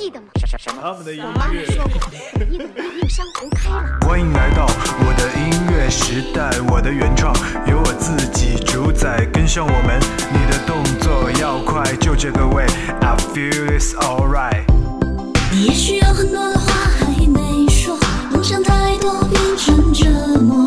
记得吗？他们的音我妈。说过，你等命运山红开了。欢迎来到我的音乐时代，我的原创由我自己主宰，跟上我们，你的动作要快，就这个位，I feel it's alright。你也许有很多的话还没说，梦想太多变成折磨，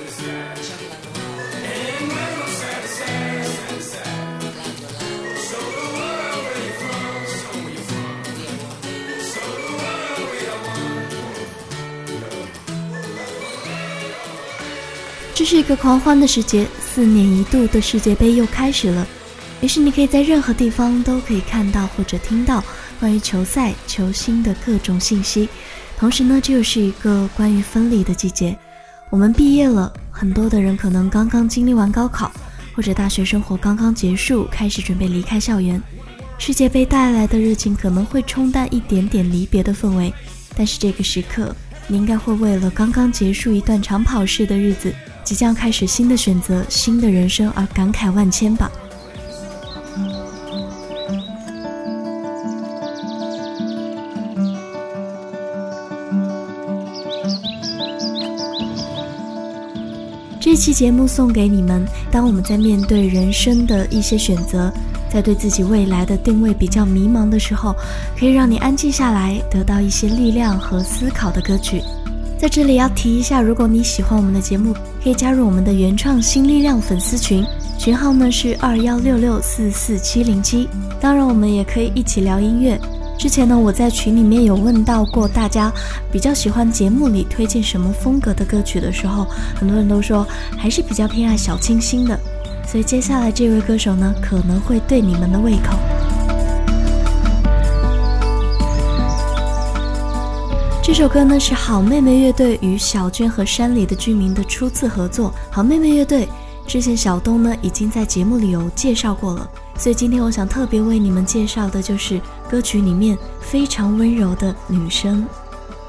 这是一个狂欢的时节，四年一度的世界杯又开始了。于是你可以在任何地方都可以看到或者听到关于球赛、球星的各种信息。同时呢，这又是一个关于分离的季节。我们毕业了，很多的人可能刚刚经历完高考，或者大学生活刚刚结束，开始准备离开校园。世界杯带来的热情可能会冲淡一点点离别的氛围，但是这个时刻，你应该会为了刚刚结束一段长跑式的日子，即将开始新的选择、新的人生而感慨万千吧。这期节目送给你们：当我们在面对人生的一些选择，在对自己未来的定位比较迷茫的时候，可以让你安静下来，得到一些力量和思考的歌曲。在这里要提一下，如果你喜欢我们的节目，可以加入我们的原创新力量粉丝群，群号呢是二幺六六四四七零七。当然，我们也可以一起聊音乐。之前呢，我在群里面有问到过大家比较喜欢节目里推荐什么风格的歌曲的时候，很多人都说还是比较偏爱小清新的。所以接下来这位歌手呢，可能会对你们的胃口。这首歌呢是好妹妹乐队与小娟和山里的居民的初次合作。好妹妹乐队之前小东呢已经在节目里有介绍过了，所以今天我想特别为你们介绍的就是歌曲里面非常温柔的女声。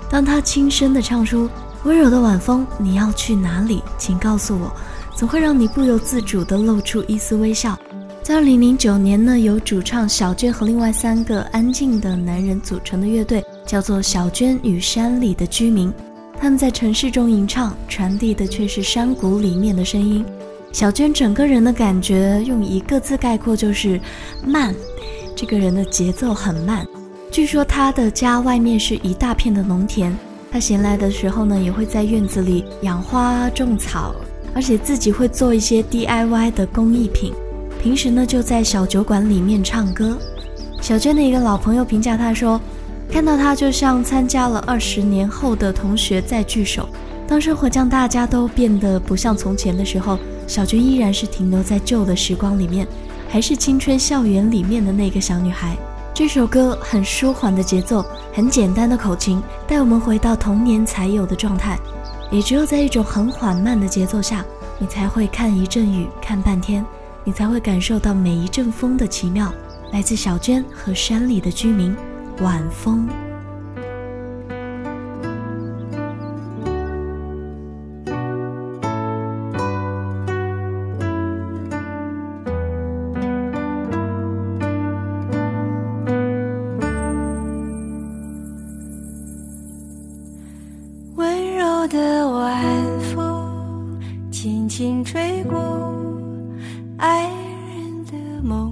当她轻声的唱出“温柔的晚风，你要去哪里？请告诉我”，总会让你不由自主地露出一丝微笑。在二零零九年呢，由主唱小娟和另外三个安静的男人组成的乐队，叫做小娟与山里的居民。他们在城市中吟唱，传递的却是山谷里面的声音。小娟整个人的感觉用一个字概括就是慢，这个人的节奏很慢。据说他的家外面是一大片的农田，他闲来的时候呢，也会在院子里养花种草，而且自己会做一些 DIY 的工艺品。平时呢，就在小酒馆里面唱歌。小娟的一个老朋友评价他说：“看到她就像参加了二十年后的同学再聚首。当生活将大家都变得不像从前的时候，小娟依然是停留在旧的时光里面，还是青春校园里面的那个小女孩。”这首歌很舒缓的节奏，很简单的口琴，带我们回到童年才有的状态。也只有在一种很缓慢的节奏下，你才会看一阵雨，看半天。你才会感受到每一阵风的奇妙，来自小娟和山里的居民，晚风。温柔的晚风，轻轻吹过爱人的梦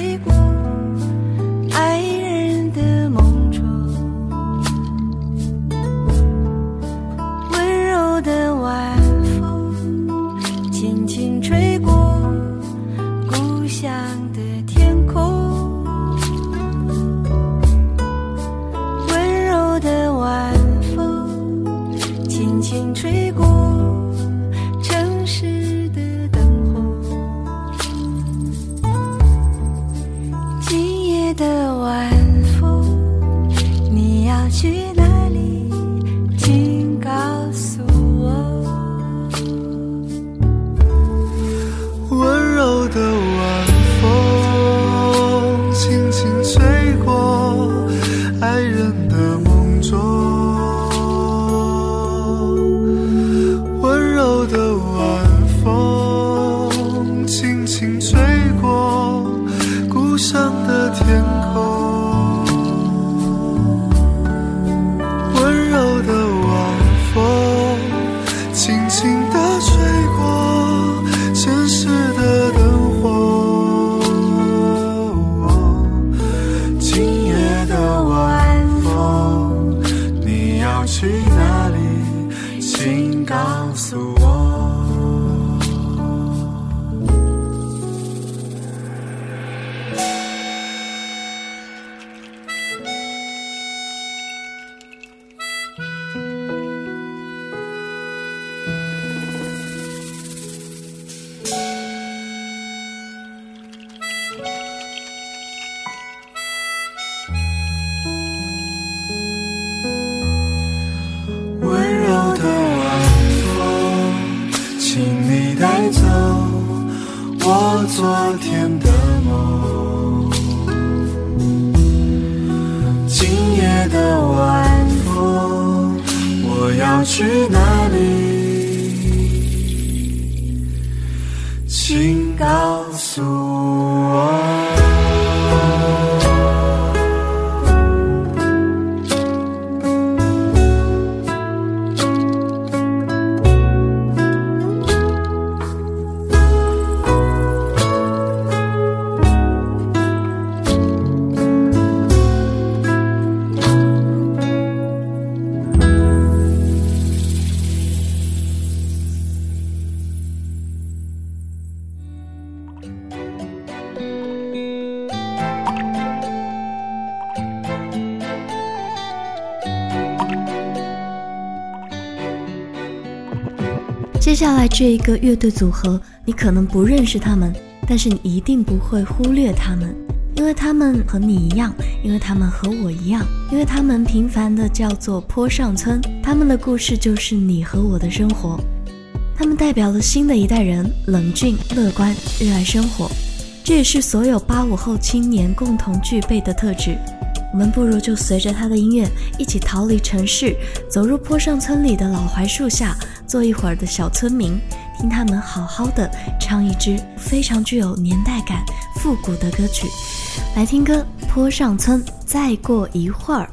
飞过爱请告诉我。这一个乐队组合，你可能不认识他们，但是你一定不会忽略他们，因为他们和你一样，因为他们和我一样，因为他们平凡的叫做坡上村，他们的故事就是你和我的生活，他们代表了新的一代人，冷峻、乐观、热爱生活，这也是所有八五后青年共同具备的特质。我们不如就随着他的音乐一起逃离城市，走入坡上村里的老槐树下，做一会儿的小村民，听他们好好的唱一支非常具有年代感、复古的歌曲。来听歌《坡上村》，再过一会儿。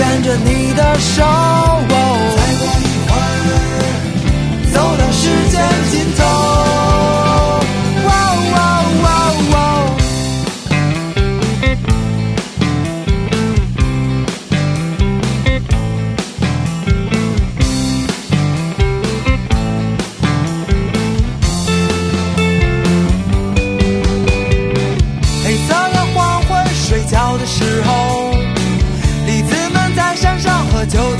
牵着你的手。再过一会儿，走到时间尽头。上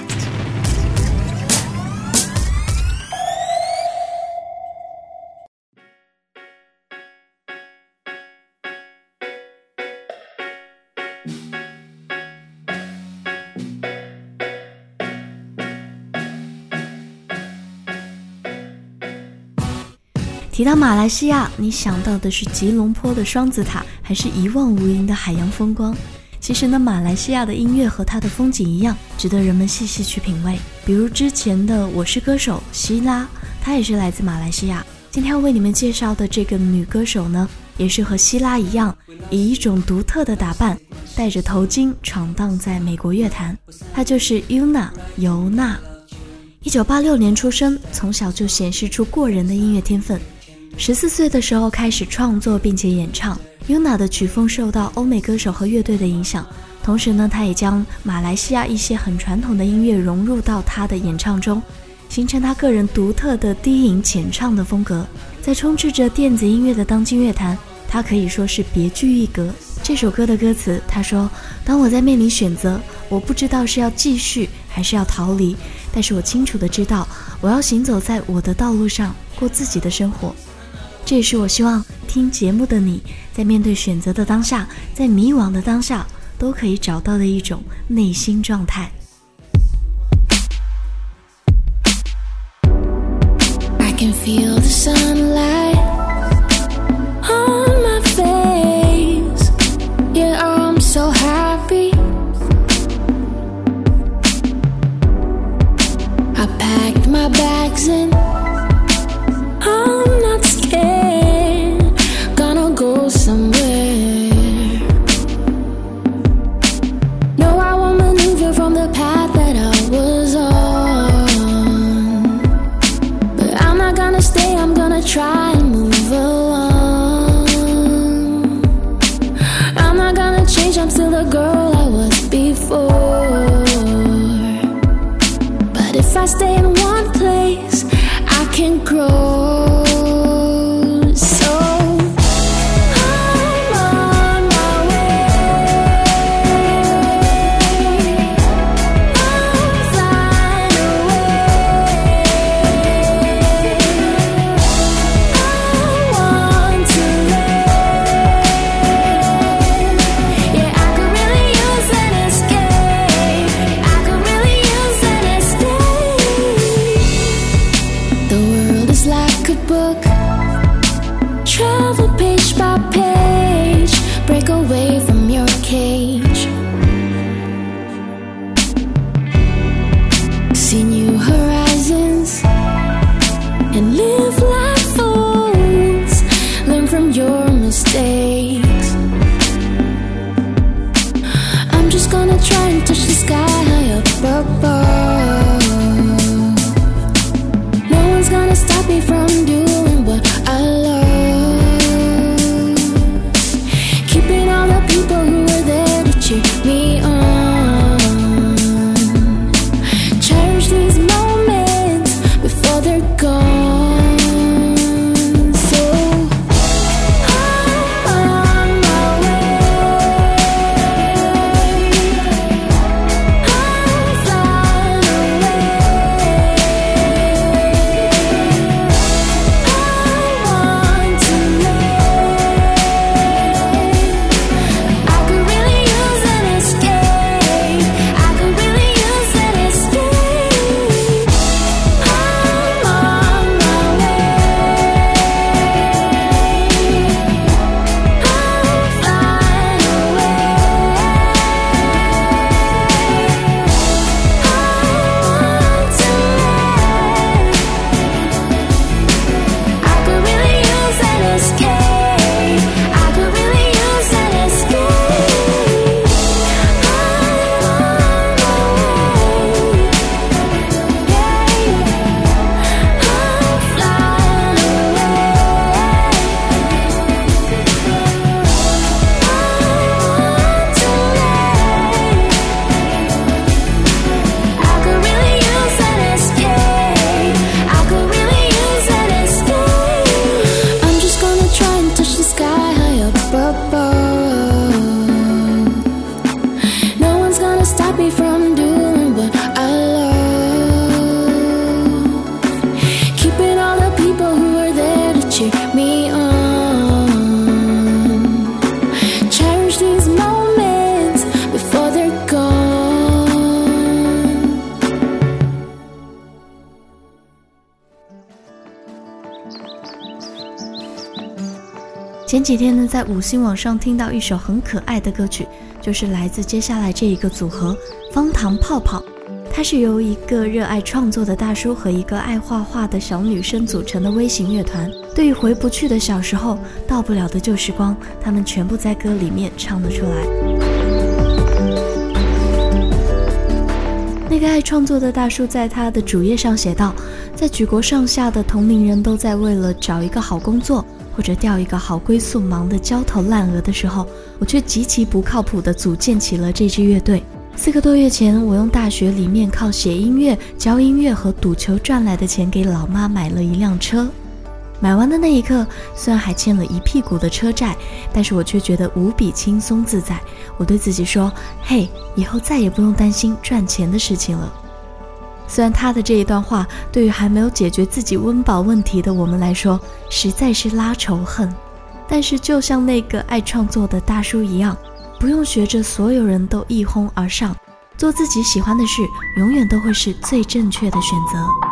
提到马来西亚，你想到的是吉隆坡的双子塔，还是一望无垠的海洋风光？其实呢，马来西亚的音乐和它的风景一样，值得人们细细去品味。比如之前的《我是歌手》希拉，她也是来自马来西亚。今天要为你们介绍的这个女歌手呢，也是和希拉一样，以一种独特的打扮，戴着头巾闯荡在美国乐坛。她就是 Yuna 尤娜。一九八六年出生，从小就显示出过人的音乐天分。十四岁的时候开始创作并且演唱。Yuna 的曲风受到欧美歌手和乐队的影响，同时呢，她也将马来西亚一些很传统的音乐融入到她的演唱中，形成她个人独特的低吟浅唱的风格。在充斥着电子音乐的当今乐坛，她可以说是别具一格。这首歌的歌词，她说：“当我在面临选择，我不知道是要继续还是要逃离，但是我清楚的知道，我要行走在我的道路上，过自己的生活。”这也是我希望听节目的你在面对选择的当下，在迷惘的当下，都可以找到的一种内心状态。I can feel the sunlight on my face. Yeah, I'm so happy. I packed my bags and 前几天呢，在五星网上听到一首很可爱的歌曲，就是来自接下来这一个组合方糖泡泡。它是由一个热爱创作的大叔和一个爱画画的小女生组成的微型乐团。对于回不去的小时候，到不了的旧时光，他们全部在歌里面唱了出来。那个爱创作的大叔在他的主页上写道：“在举国上下的同龄人都在为了找一个好工作或者钓一个好归宿忙得焦头烂额的时候，我却极其不靠谱地组建起了这支乐队。四个多月前，我用大学里面靠写音乐、教音乐和赌球赚来的钱给老妈买了一辆车。买完的那一刻，虽然还欠了一屁股的车债，但是我却觉得无比轻松自在。我对自己说：“嘿，以后再也不用担心赚钱的事情了。”虽然他的这一段话对于还没有解决自己温饱问题的我们来说实在是拉仇恨，但是就像那个爱创作的大叔一样，不用学着所有人都一哄而上，做自己喜欢的事，永远都会是最正确的选择。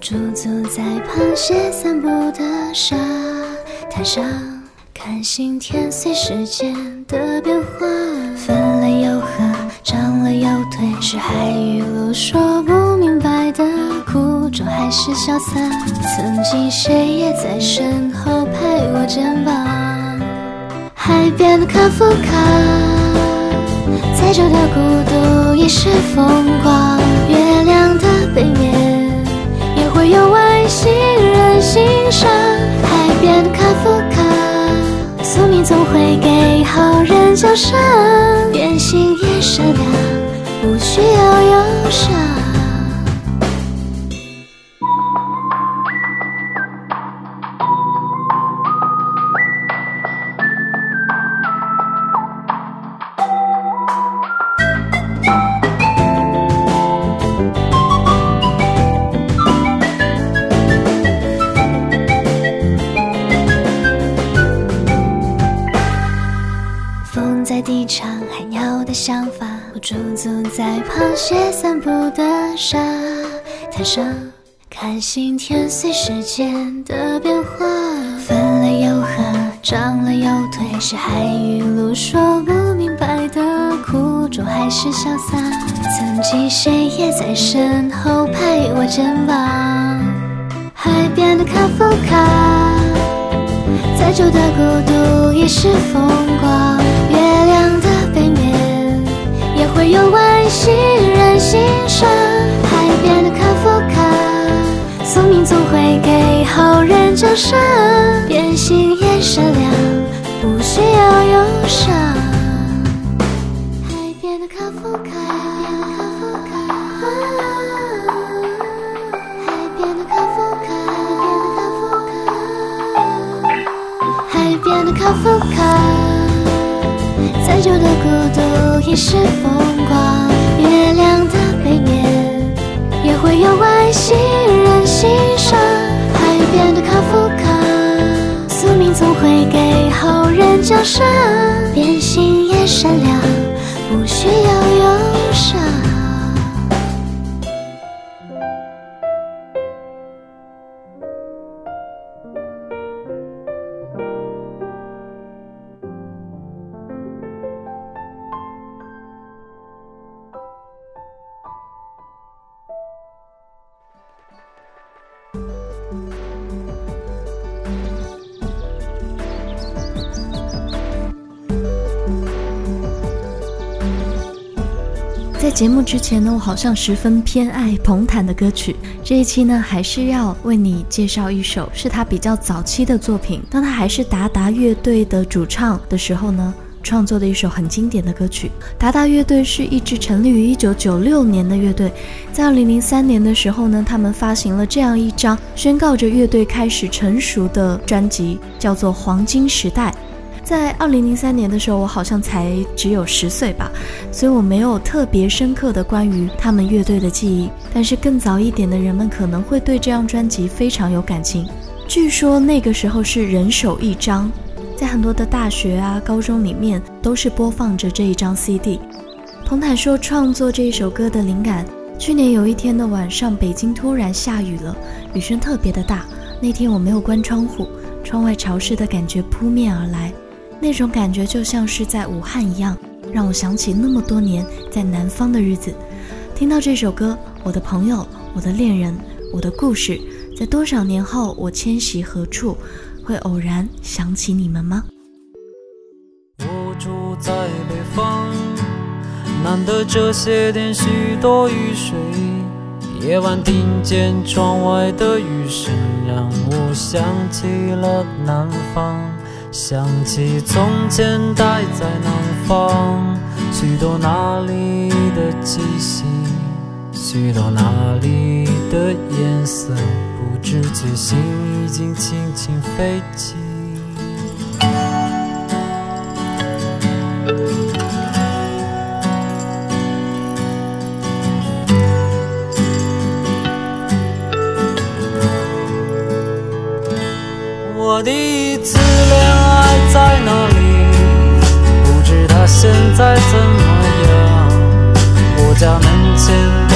驻足在螃蟹散步的沙滩上，看星天随时间的变化，分了又合，长了又退，是海与陆说不明白的苦衷还是潇洒。曾经谁也在身后拍我肩膀。海边的卡夫卡，在这的孤独已是风光。月亮的背面有外星人欣赏。海边的卡夫卡，宿命总会给好人奖赏。变心也善良，不需要忧伤。间的变化。分了又合，长了又退，是海与路说不明白的苦衷，还是潇洒？曾经谁也在身后拍我肩膀。海边的卡夫卡。再久的孤独已是风光，月亮的背面也会有外星人欣赏。海边的卡夫卡，宿命总会给好人奖赏。变心也善良，不需要忧伤。海边的卡夫卡，海边的卡夫卡。海边的卡夫卡，再久的孤独已是风光。会有外星人欣赏。海边的卡夫卡，宿命总会给好人奖赏。变心也善良，不需要忧伤。在节目之前呢，我好像十分偏爱彭坦的歌曲。这一期呢，还是要为你介绍一首是他比较早期的作品。当他还是达达乐队的主唱的时候呢，创作的一首很经典的歌曲。达达乐队是一支成立于1996年的乐队，在2003年的时候呢，他们发行了这样一张宣告着乐队开始成熟的专辑，叫做《黄金时代》。在二零零三年的时候，我好像才只有十岁吧，所以我没有特别深刻的关于他们乐队的记忆。但是更早一点的人们可能会对这张专辑非常有感情。据说那个时候是人手一张，在很多的大学啊、高中里面都是播放着这一张 CD。彭坦说，创作这一首歌的灵感，去年有一天的晚上，北京突然下雨了，雨声特别的大。那天我没有关窗户，窗外潮湿的感觉扑面而来。那种感觉就像是在武汉一样，让我想起那么多年在南方的日子。听到这首歌，我的朋友，我的恋人，我的故事，在多少年后我迁徙何处，会偶然想起你们吗？我住在北方，难得这些天许多雨水。夜晚听见窗外的雨声，让我想起了南方。想起从前待在南方，许多那里的气息，许多那里的颜色，不知觉心已经轻轻飞起。我的再怎么样？我家门前的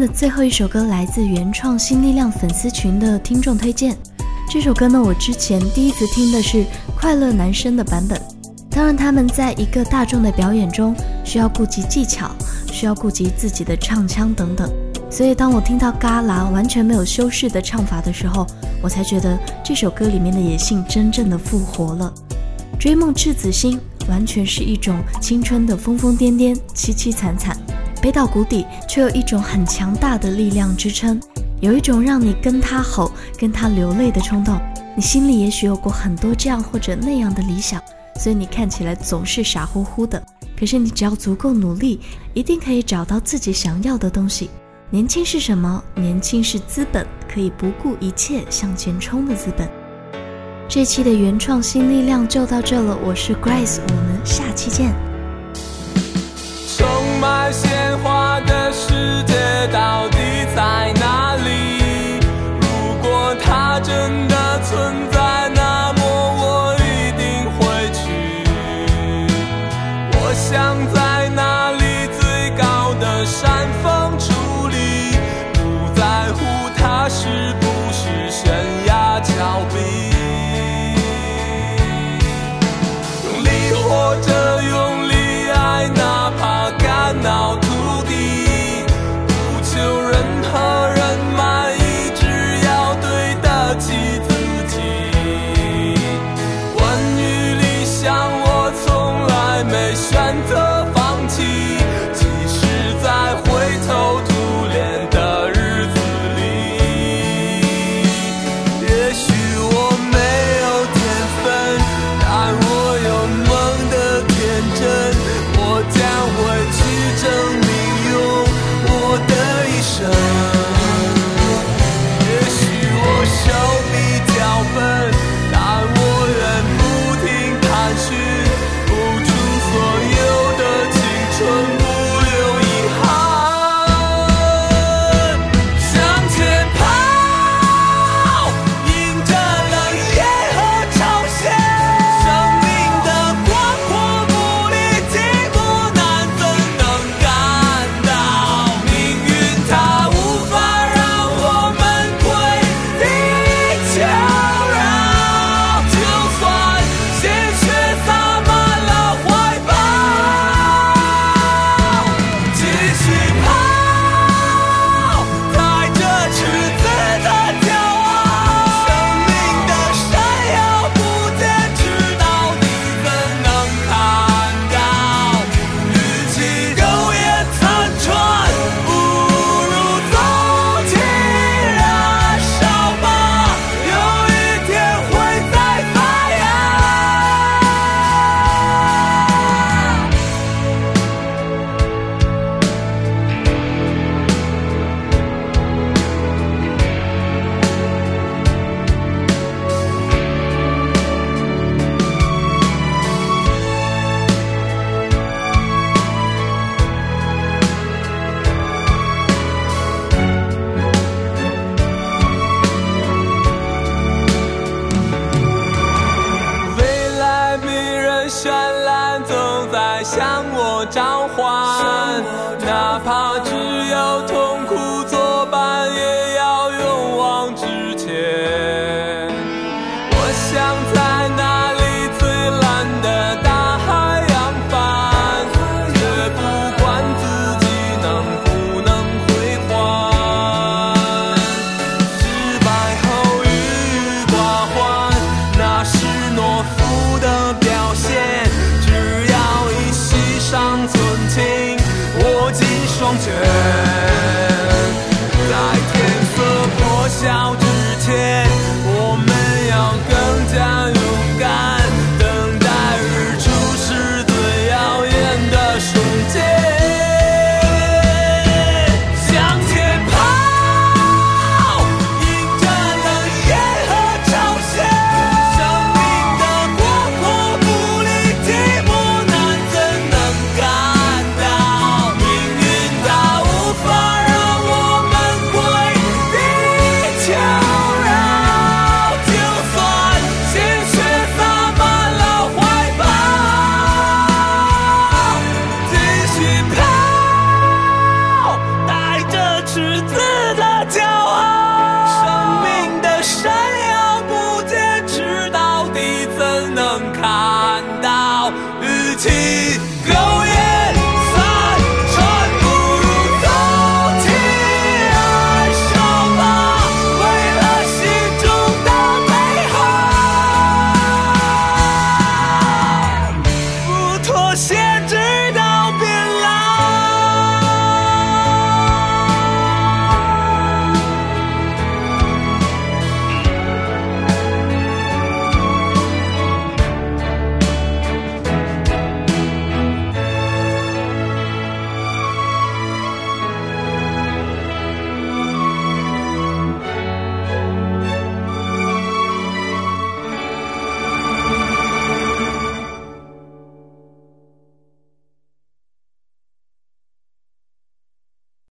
的最后一首歌来自原创新力量粉丝群的听众推荐。这首歌呢，我之前第一次听的是快乐男生的版本。当然，他们在一个大众的表演中需要顾及技巧，需要顾及自己的唱腔等等。所以，当我听到嘎啦完全没有修饰的唱法的时候，我才觉得这首歌里面的野性真正的复活了。追梦赤子心完全是一种青春的疯疯癫癫、凄凄惨惨，背到谷底却有一种很强大的力量支撑，有一种让你跟他吼、跟他流泪的冲动。你心里也许有过很多这样或者那样的理想。所以你看起来总是傻乎乎的，可是你只要足够努力，一定可以找到自己想要的东西。年轻是什么？年轻是资本，可以不顾一切向前冲的资本。这期的原创新力量就到这了，我是 Grace，我们下期见。鲜花的世界到底